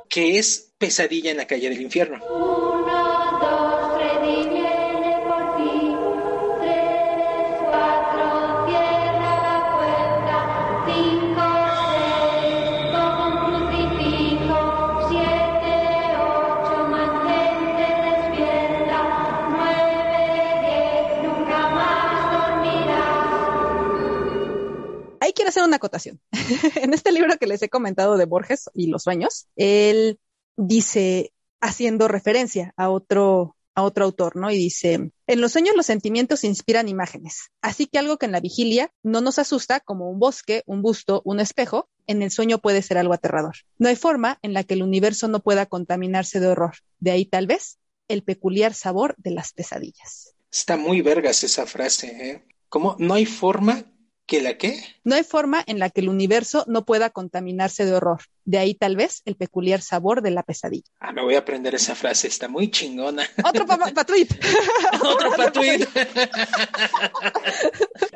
Que es Pesadilla en la calle del infierno. Quiero hacer una acotación. en este libro que les he comentado de Borges y los sueños, él dice, haciendo referencia a otro, a otro autor, ¿no? Y dice, en los sueños los sentimientos inspiran imágenes, así que algo que en la vigilia no nos asusta, como un bosque, un busto, un espejo, en el sueño puede ser algo aterrador. No hay forma en la que el universo no pueda contaminarse de horror. De ahí tal vez el peculiar sabor de las pesadillas. Está muy vergas esa frase, ¿eh? Como no hay forma ¿Que la qué? No hay forma en la que el universo no pueda contaminarse de horror. De ahí tal vez el peculiar sabor de la pesadilla. Ah, me voy a aprender esa frase, está muy chingona. Otro para pa tweet. Otro tweet.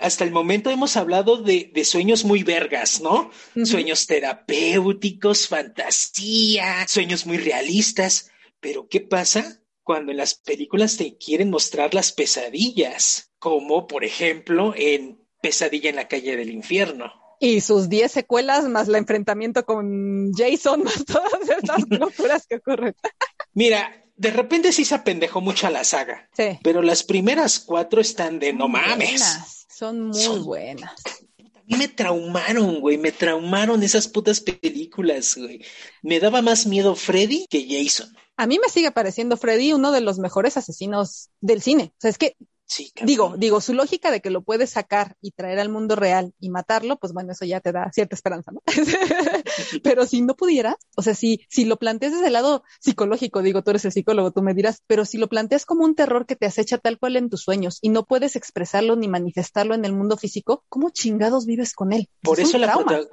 Hasta el momento hemos hablado de, de sueños muy vergas, ¿no? Sueños terapéuticos, fantasía, sueños muy realistas. Pero ¿qué pasa cuando en las películas te quieren mostrar las pesadillas? Como por ejemplo en Pesadilla en la calle del infierno. Y sus 10 secuelas, más el enfrentamiento con Jason, más todas estas locuras que ocurren. Mira, de repente sí se apendejó mucho a la saga. Sí. Pero las primeras cuatro están de no mames. Buenas, son muy son... buenas. A mí me traumaron, güey, me traumaron esas putas películas, güey. Me daba más miedo Freddy que Jason. A mí me sigue pareciendo Freddy uno de los mejores asesinos del cine. O sea, es que Sí, digo, digo, su lógica de que lo puedes sacar y traer al mundo real y matarlo, pues bueno, eso ya te da cierta esperanza, ¿no? pero si no pudieras, o sea, si, si lo planteas desde el lado psicológico, digo, tú eres el psicólogo, tú me dirás, pero si lo planteas como un terror que te acecha tal cual en tus sueños y no puedes expresarlo ni manifestarlo en el mundo físico, ¿cómo chingados vives con él? Por es eso la prota-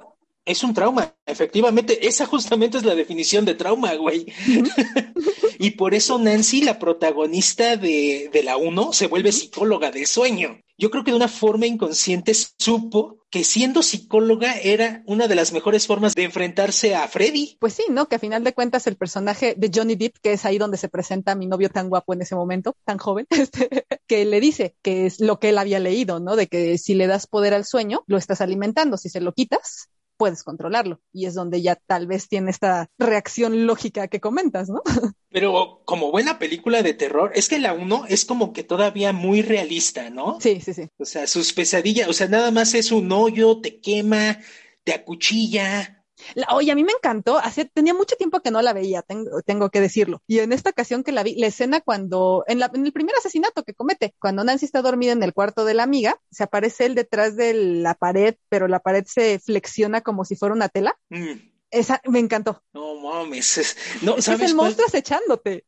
es un trauma, efectivamente, esa justamente es la definición de trauma, güey. y por eso Nancy, la protagonista de, de la 1, se vuelve psicóloga del sueño. Yo creo que de una forma inconsciente supo que siendo psicóloga era una de las mejores formas de enfrentarse a Freddy. Pues sí, ¿no? Que a final de cuentas el personaje de Johnny Depp, que es ahí donde se presenta a mi novio tan guapo en ese momento, tan joven, este, que le dice que es lo que él había leído, ¿no? De que si le das poder al sueño, lo estás alimentando. Si se lo quitas, puedes controlarlo. Y es donde ya tal vez tiene esta reacción lógica que comentas, ¿no? Pero como buena película de terror, es que la 1 es como que todavía muy realista, ¿no? Sí, sí, sí. O sea, sus pesadillas, o sea, nada más es un hoyo, te quema, te acuchilla. La, oye, a mí me encantó, hace, tenía mucho tiempo que no la veía, tengo, tengo que decirlo. Y en esta ocasión que la vi, la escena cuando, en, la, en el primer asesinato que comete, cuando Nancy está dormida en el cuarto de la amiga, se aparece él detrás de la pared, pero la pared se flexiona como si fuera una tela. Mm. Esa me encantó. No mames, es, no, Es, ¿sabes es el cuál? monstruo acechándote.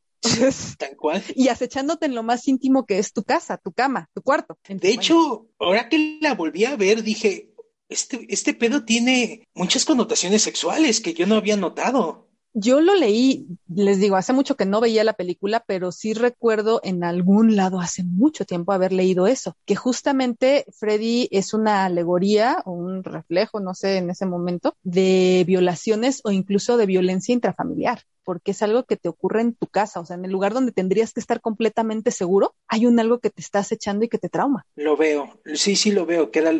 Tal cual. y acechándote en lo más íntimo que es tu casa, tu cama, tu cuarto. tu De baño. hecho, ahora que la volví a ver, dije, este, este pedo tiene muchas connotaciones sexuales que yo no había notado. Yo lo leí, les digo, hace mucho que no veía la película, pero sí recuerdo en algún lado hace mucho tiempo haber leído eso, que justamente Freddy es una alegoría o un reflejo, no sé, en ese momento, de violaciones o incluso de violencia intrafamiliar, porque es algo que te ocurre en tu casa, o sea, en el lugar donde tendrías que estar completamente seguro, hay un algo que te está acechando y que te trauma. Lo veo, sí, sí lo veo, que era,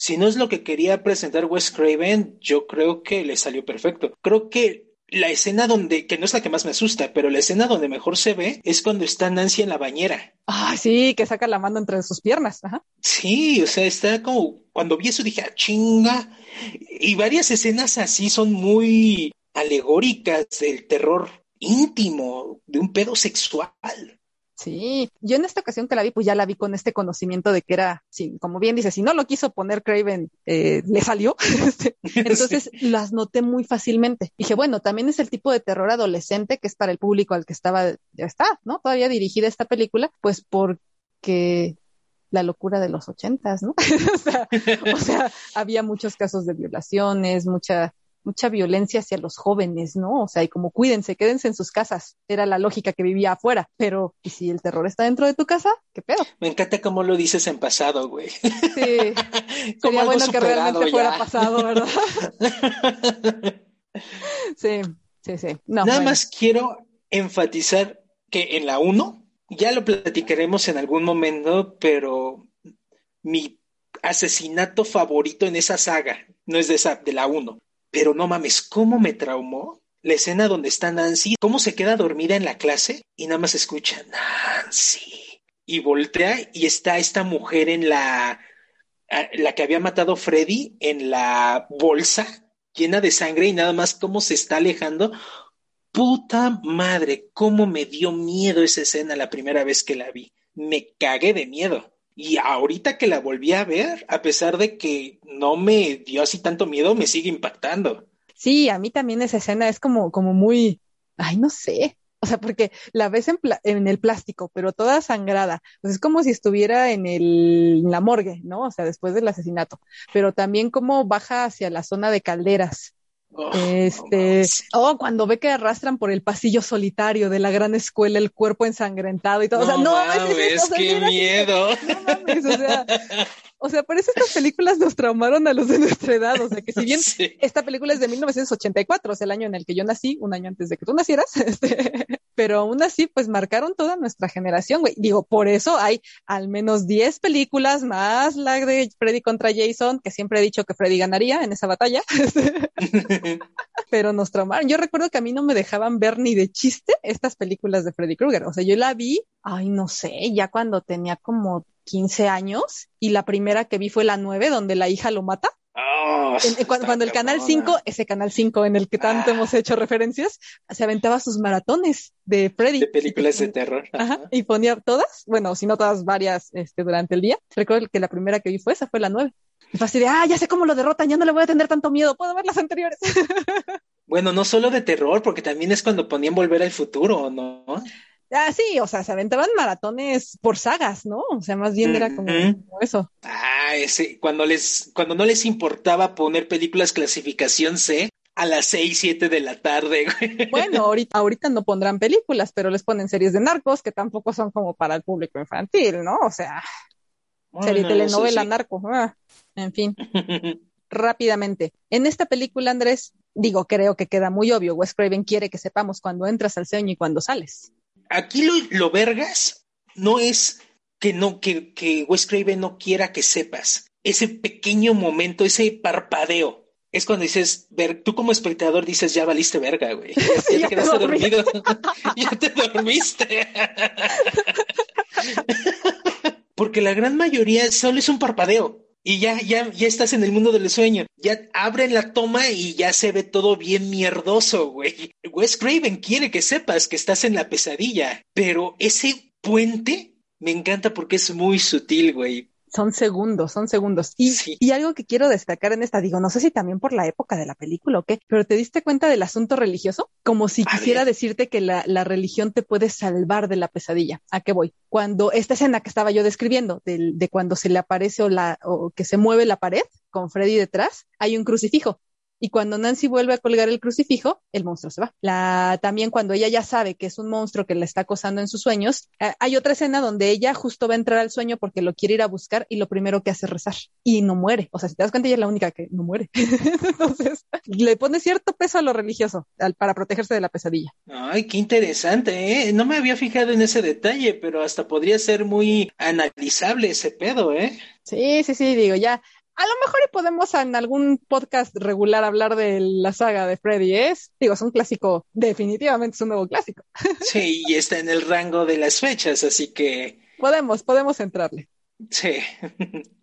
si no es lo que quería presentar Wes Craven, yo creo que le salió perfecto. Creo que la escena donde, que no es la que más me asusta, pero la escena donde mejor se ve es cuando está Nancy en la bañera. Ay, sí, que saca la mano entre sus piernas. Ajá. Sí, o sea, está como, cuando vi eso dije, ah, chinga. Y varias escenas así son muy alegóricas del terror íntimo, de un pedo sexual. Sí, yo en esta ocasión que la vi, pues ya la vi con este conocimiento de que era, sí, como bien dice, si no lo quiso poner Craven, eh, le salió. Este, Entonces sí. las noté muy fácilmente. Dije, bueno, también es el tipo de terror adolescente que es para el público al que estaba, ya está, ¿no? Todavía dirigida esta película, pues porque la locura de los ochentas, ¿no? o, sea, o sea, había muchos casos de violaciones, mucha mucha violencia hacia los jóvenes, ¿no? O sea, y como cuídense, quédense en sus casas. Era la lógica que vivía afuera. Pero, ¿y si el terror está dentro de tu casa? ¿Qué pedo? Me encanta cómo lo dices en pasado, güey. Sí. Sería bueno que realmente ya. fuera pasado, ¿verdad? sí, sí, sí. No, Nada bueno. más quiero enfatizar que en la 1, ya lo platicaremos en algún momento, pero mi asesinato favorito en esa saga no es de esa, de la 1 pero no mames, ¿cómo me traumó? La escena donde está Nancy, cómo se queda dormida en la clase y nada más escucha Nancy. Y voltea y está esta mujer en la, la que había matado Freddy en la bolsa llena de sangre y nada más cómo se está alejando. Puta madre, cómo me dio miedo esa escena la primera vez que la vi. Me cagué de miedo. Y ahorita que la volví a ver, a pesar de que no me dio así tanto miedo, me sigue impactando. Sí, a mí también esa escena es como, como muy, ay, no sé, O sea, porque la ves en, en el plástico, pero toda sangrada. Pues es como si estuviera en, en la morgue, ¿no? O sea, después del asesinato. Pero también como baja hacia la zona de calderas. Oh, este, oh, cuando ve que arrastran por el pasillo solitario de la gran escuela el cuerpo ensangrentado y todo. o sea, no mames, qué miedo. no mames, o sea, o sea, por eso estas películas nos traumaron a los de nuestra edad. O sea, que si bien esta película es de 1984, o sea, el año en el que yo nací, un año antes de que tú nacieras, este, pero aún así, pues marcaron toda nuestra generación, güey. Digo, por eso hay al menos 10 películas más la de Freddy contra Jason, que siempre he dicho que Freddy ganaría en esa batalla. pero nos traumaron. Yo recuerdo que a mí no me dejaban ver ni de chiste estas películas de Freddy Krueger. O sea, yo la vi, ay, no sé, ya cuando tenía como 15 años y la primera que vi fue la 9, donde la hija lo mata. Oh, cuando, el canal 5, ese canal 5 en el que tanto ah. hemos hecho referencias, se aventaba sus maratones de Freddy. De películas de terror. Ajá, y ponía todas, bueno, si no todas, varias este, durante el día. Recuerdo que la primera que vi fue esa, fue la 9. Y fue así de, ah, ya sé cómo lo derrotan, ya no le voy a tener tanto miedo, puedo ver las anteriores. bueno, no solo de terror, porque también es cuando ponían Volver al Futuro, ¿no? Ah, sí, o sea, se aventaban maratones por sagas, ¿no? O sea, más bien era como, eso. Ah, ese, cuando les, cuando no les importaba poner películas clasificación C a las seis, siete de la tarde. Bueno, ahorita, ahorita no pondrán películas, pero les ponen series de narcos que tampoco son como para el público infantil, ¿no? O sea, serie telenovela narco, ah, en fin. Rápidamente. En esta película, Andrés, digo, creo que queda muy obvio. Wes Craven quiere que sepamos cuando entras al sueño y cuando sales aquí lo, vergas no es que no, que, que Wes Craven no quiera que sepas. Ese pequeño momento, ese parpadeo. Es cuando dices, ver, tú como espectador dices, ya valiste verga, güey. Ya, te quedaste dormido. ya te dormiste. Porque la gran mayoría solo es un parpadeo y ya, ya, ya estás en el mundo del sueño. Ya abren la toma y ya se ve todo bien mierdoso, güey. Wes Craven quiere que sepas que estás en la pesadilla, pero ese puente me encanta porque es muy sutil, güey son segundos, son segundos. Y, y algo que quiero destacar en esta, digo, no sé si también por la época de la película o qué, pero ¿te diste cuenta del asunto religioso? Como si quisiera decirte que la, la, religión te puede salvar de la pesadilla. ¿A qué voy? Cuando esta escena que estaba yo describiendo, de, de cuando se le aparece o, la, o que se mueve la pared con Freddy detrás, hay un crucifijo y cuando Nancy vuelve a colgar el crucifijo, el monstruo se va. La, también cuando ella ya sabe que es un monstruo que la está acosando en sus sueños, eh, hay otra escena donde ella justo va a entrar al sueño porque lo quiere ir a buscar y lo primero que hace es rezar y no muere. O sea, si te das cuenta, ella es la única que no muere. Entonces, le pone cierto peso a lo religioso para protegerse de la pesadilla. Ay, qué interesante, ¿eh? No me había fijado en ese detalle, pero hasta podría ser muy analizable ese pedo, ¿eh? Sí, sí, sí, digo, ya a lo mejor podemos en algún podcast regular hablar de la saga de Freddy, ¿es? Digo, es un clásico, definitivamente es un nuevo clásico. Sí, y está en el rango de las fechas, así que... Podemos, podemos entrarle. Sí.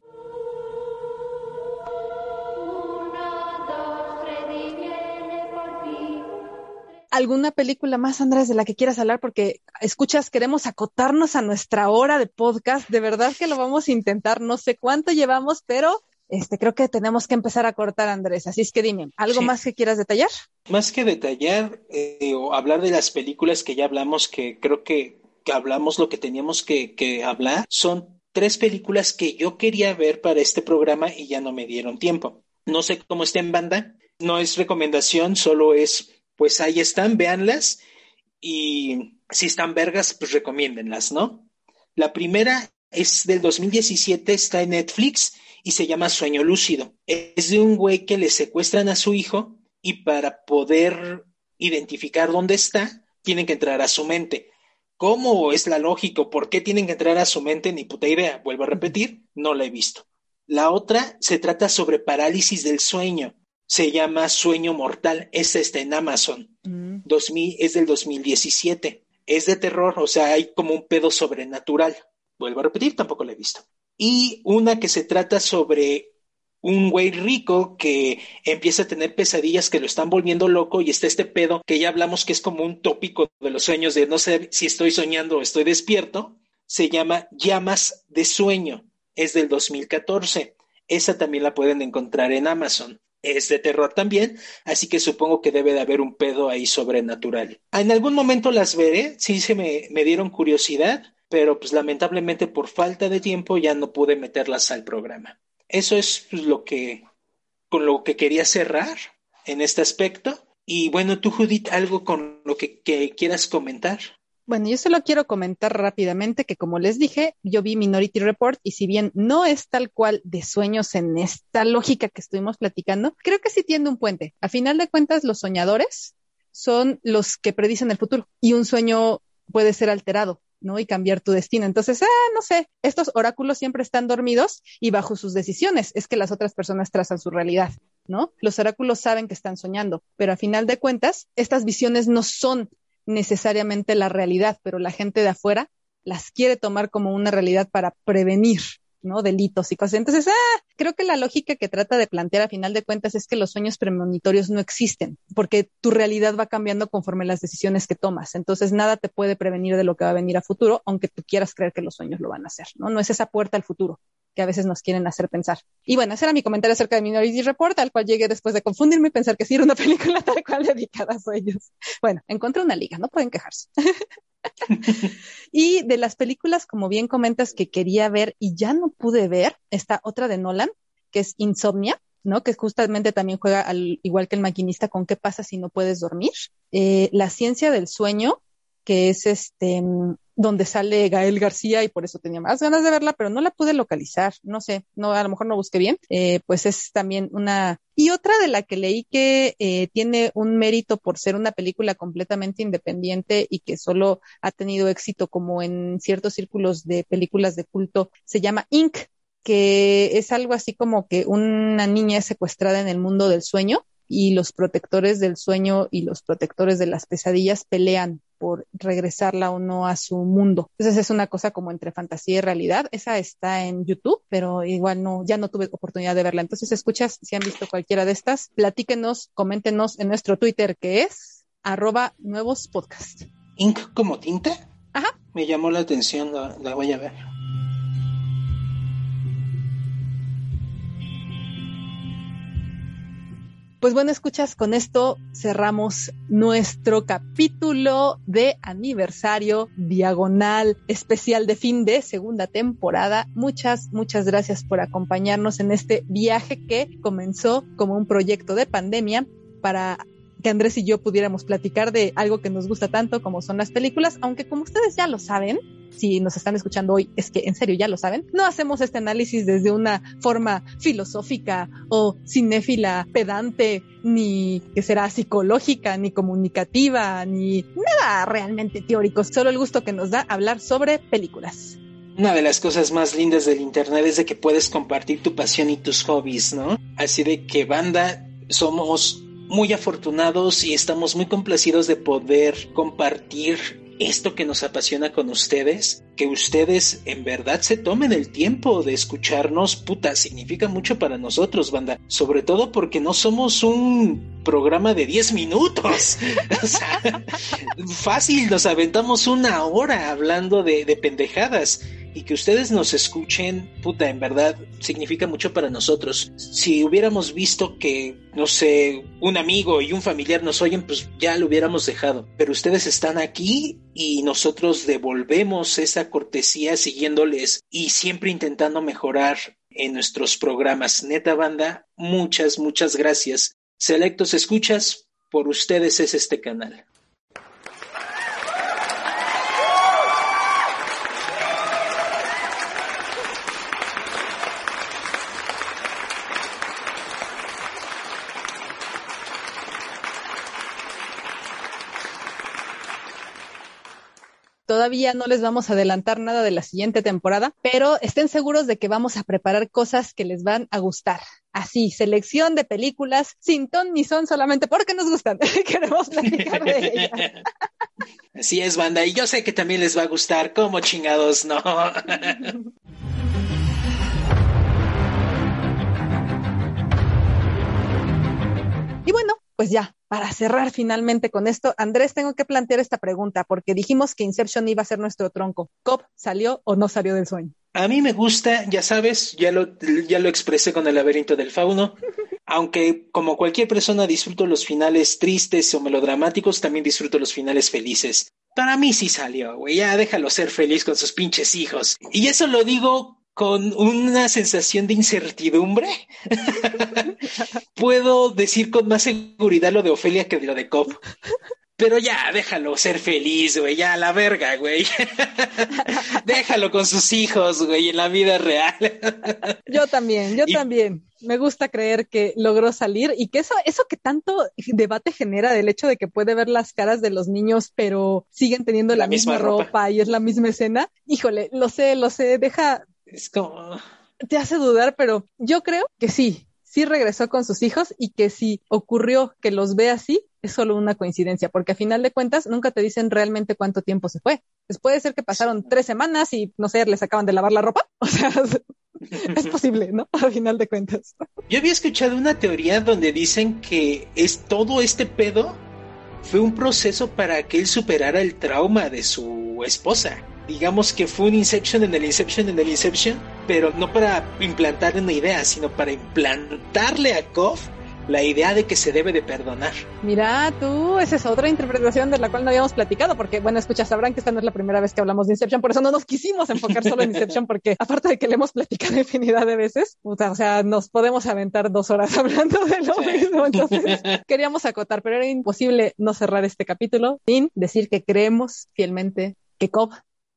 ¿Alguna película más, Andrés, de la que quieras hablar? Porque escuchas, queremos acotarnos a nuestra hora de podcast. De verdad que lo vamos a intentar. No sé cuánto llevamos, pero este, creo que tenemos que empezar a cortar, Andrés. Así es que dime, ¿algo más que quieras detallar? Más que detallar eh, o hablar de las películas que ya hablamos, que creo que, hablamos lo que teníamos que, que hablar, son tres películas que yo quería ver para este programa y ya no me dieron tiempo. No sé cómo está en banda, no es recomendación, solo es, pues ahí están, véanlas y si están vergas, pues recomiéndenlas, ¿no? La primera es del 2017, está en Netflix y se llama Sueño Lúcido. Es de un güey que le secuestran a su hijo y para poder identificar dónde está, tienen que entrar a su mente. ¿Cómo es la lógica? ¿Por qué tienen que entrar a su mente? Ni puta idea. Vuelvo a repetir, no la he visto. La otra se trata sobre parálisis del sueño. Se llama Sueño Mortal. Esta está en Amazon. 2000, mm. es del 2017. Es de terror, o sea, hay como un pedo sobrenatural. Vuelvo a repetir, tampoco la he visto y una que se trata sobre un güey rico que empieza a tener pesadillas que lo están volviendo loco y está este pedo que ya hablamos que es como un tópico de los sueños de no sé si estoy soñando o estoy despierto, se llama Llamas de Sueño, es del 2014. Esa también la pueden encontrar en Amazon. es de terror también, así que supongo que debe de haber un pedo ahí sobrenatural. En algún momento las veré, sí se me, me dieron curiosidad, pero pues lamentablemente por falta de tiempo ya no pude meterlas al programa. Eso es pues, lo que con lo que quería cerrar en este aspecto. Y bueno, tú Judith, algo con lo que, que quieras comentar. Bueno, yo solo quiero comentar rápidamente que como les dije, yo vi Minority Report y si bien no es tal cual de sueños en esta lógica que estuvimos platicando, creo que sí tiende un puente. A final de cuentas, los soñadores son los que predicen el futuro y un sueño puede ser alterado. ¿No? Y cambiar tu destino. Entonces, ah, no sé, estos oráculos siempre están dormidos y bajo sus decisiones. Es que las otras personas trazan su realidad, ¿no? Los oráculos saben que están soñando, pero a final de cuentas, estas visiones no son necesariamente la realidad, pero la gente de afuera las quiere tomar como una realidad para prevenir, ¿no? Delitos y cosas. Entonces, ah, creo que la lógica que trata de plantear a final de cuentas es que los sueños premonitorios no existen, porque tu realidad va cambiando conforme las decisiones que tomas. Entonces, nada te puede prevenir de lo que va a venir a futuro, aunque tú quieras creer que los sueños lo van a hacer, ¿no? No es esa puerta al futuro que a veces nos quieren hacer pensar. Y bueno, ese era mi comentario acerca de Minority Report, al cual llegué después de confundirme y pensar que sí era una película tal cual dedicada a sueños. Bueno, encontré una liga, no pueden quejarse. y de las películas, como bien comentas, que quería ver y ya no pude ver, está otra de Nolan, que es Insomnia, ¿no? Que justamente también juega al, igual que el maquinista con qué pasa si no puedes dormir. Eh, la ciencia del sueño, que es este, donde sale Gael García y por eso tenía más ganas de verla, pero no la pude localizar, no sé, no, a lo mejor no busqué bien, eh, pues es también una... Y otra de la que leí que eh, tiene un mérito por ser una película completamente independiente y que solo ha tenido éxito como en ciertos círculos de películas de culto, se llama Inc., que es algo así como que una niña es secuestrada en el mundo del sueño y los protectores del sueño y los protectores de las pesadillas pelean por regresarla o no a su mundo. Entonces es una cosa como entre fantasía y realidad. Esa está en YouTube, pero igual no, ya no tuve oportunidad de verla. Entonces escuchas, si han visto cualquiera de estas, platíquenos, coméntenos en nuestro Twitter que es arroba nuevos podcast. ¿Ink como tinta? Ajá. Me llamó la atención, la voy a ver. Pues bueno, escuchas, con esto cerramos nuestro capítulo de aniversario diagonal especial de fin de segunda temporada. Muchas, muchas gracias por acompañarnos en este viaje que comenzó como un proyecto de pandemia para que Andrés y yo pudiéramos platicar de algo que nos gusta tanto como son las películas, aunque como ustedes ya lo saben, si nos están escuchando hoy, es que en serio ya lo saben, no hacemos este análisis desde una forma filosófica o cinéfila pedante, ni que será psicológica, ni comunicativa, ni nada realmente teórico, solo el gusto que nos da hablar sobre películas. Una de las cosas más lindas del Internet es de que puedes compartir tu pasión y tus hobbies, ¿no? Así de que banda, somos muy afortunados y estamos muy complacidos de poder compartir esto que nos apasiona con ustedes, que ustedes en verdad se tomen el tiempo de escucharnos, puta, significa mucho para nosotros, banda, sobre todo porque no somos un programa de 10 minutos. o sea, fácil, nos aventamos una hora hablando de, de pendejadas y que ustedes nos escuchen, puta, en verdad significa mucho para nosotros. Si hubiéramos visto que, no sé, un amigo y un familiar nos oyen, pues ya lo hubiéramos dejado. Pero ustedes están aquí y nosotros devolvemos esa cortesía siguiéndoles y siempre intentando mejorar en nuestros programas. Neta banda, muchas, muchas gracias. Selectos escuchas, por ustedes es este canal. Todavía no les vamos a adelantar nada de la siguiente temporada, pero estén seguros de que vamos a preparar cosas que les van a gustar. Así, selección de películas sin ton ni son solamente porque nos gustan. Queremos platicar de ellas. Así es, banda. Y yo sé que también les va a gustar, como chingados, ¿no? y bueno, pues ya, para cerrar finalmente con esto, Andrés, tengo que plantear esta pregunta porque dijimos que Inception iba a ser nuestro tronco. ¿Cop salió o no salió del sueño? A mí me gusta, ya sabes, ya lo, ya lo expresé con el laberinto del fauno. aunque como cualquier persona disfruto los finales tristes o melodramáticos, también disfruto los finales felices. Para mí sí salió, güey, ya déjalo ser feliz con sus pinches hijos. Y eso lo digo con una sensación de incertidumbre. Puedo decir con más seguridad lo de Ofelia que lo de Cobb. Pero ya, déjalo ser feliz, güey, ya, la verga, güey. déjalo con sus hijos, güey, en la vida real. yo también, yo también. Me gusta creer que logró salir y que eso, eso que tanto debate genera del hecho de que puede ver las caras de los niños, pero siguen teniendo la, misma, ropa y es la misma escena. Híjole, lo sé, lo sé, deja. Es como. Te hace dudar, pero yo creo que sí, sí regresó con sus hijos y que si ocurrió que los ve así, es solo una coincidencia, porque a final de cuentas nunca te dicen realmente cuánto tiempo se fue. Pues puede ser que pasaron tres semanas y, no sé, les acaban de lavar la ropa. O sea, es posible, ¿no? A final de cuentas. Yo había escuchado una teoría donde dicen que es todo este pedo fue un proceso para que él superara el trauma de su esposa. Digamos que fue un Inception en el Inception en el Inception, pero no para implantarle una idea, sino para implantarle a Koff la idea de que se debe de perdonar. Mira, tú, esa es otra interpretación de la cual no habíamos platicado, porque, bueno, escucha, sabrán que esta no es la primera vez que hablamos de Inception, por eso no nos quisimos enfocar solo en Inception, porque aparte de que le hemos platicado infinidad de veces, o sea, nos podemos aventar dos horas hablando de lo mismo, entonces queríamos acotar, pero era imposible no cerrar este capítulo sin decir que creemos fielmente que Cobb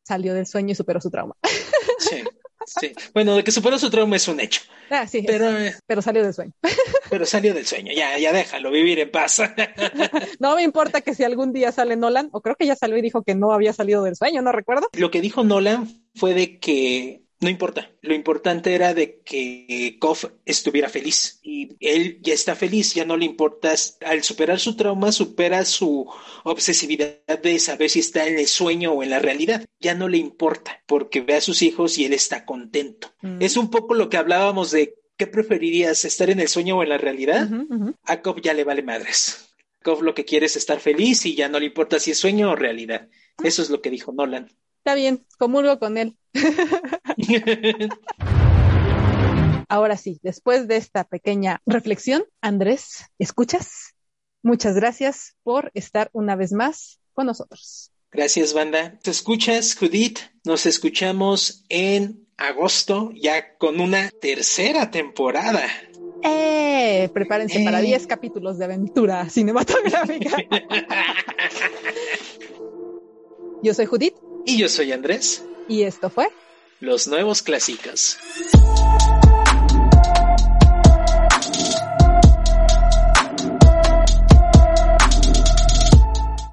salió del sueño y superó su trauma. Sí. Sí. Bueno, de que superó su trauma es un hecho. Ah, sí. Pero, eh, pero salió del sueño. Pero salió del sueño. Ya, ya déjalo vivir en paz. No me importa que si algún día sale Nolan, o creo que ya salió y dijo que no había salido del sueño, no recuerdo. Lo que dijo Nolan fue de que no importa. Lo importante era de que Koff estuviera feliz y él ya está feliz, ya no le importa. Al superar su trauma, supera su obsesividad de saber si está en el sueño o en la realidad. Ya no le importa porque ve a sus hijos y él está contento. Mm. Es un poco lo que hablábamos de qué preferirías, estar en el sueño o en la realidad. A Koff ya le vale madres. Koff lo que quiere es estar feliz y ya no le importa si es sueño o realidad. Ah. Eso es lo que dijo Nolan. Está bien, comulgo con él. Ahora sí, después de esta pequeña reflexión, Andrés, ¿escuchas? Muchas gracias por estar una vez más con nosotros. Gracias, banda. ¿Te escuchas, Judith? Nos escuchamos en agosto ya con una tercera temporada. ¡Eh! Prepárense para 10 eh. capítulos de aventura cinematográfica. Yo soy Judith. Y yo soy Andrés. Y esto fue Los Nuevos Clásicos.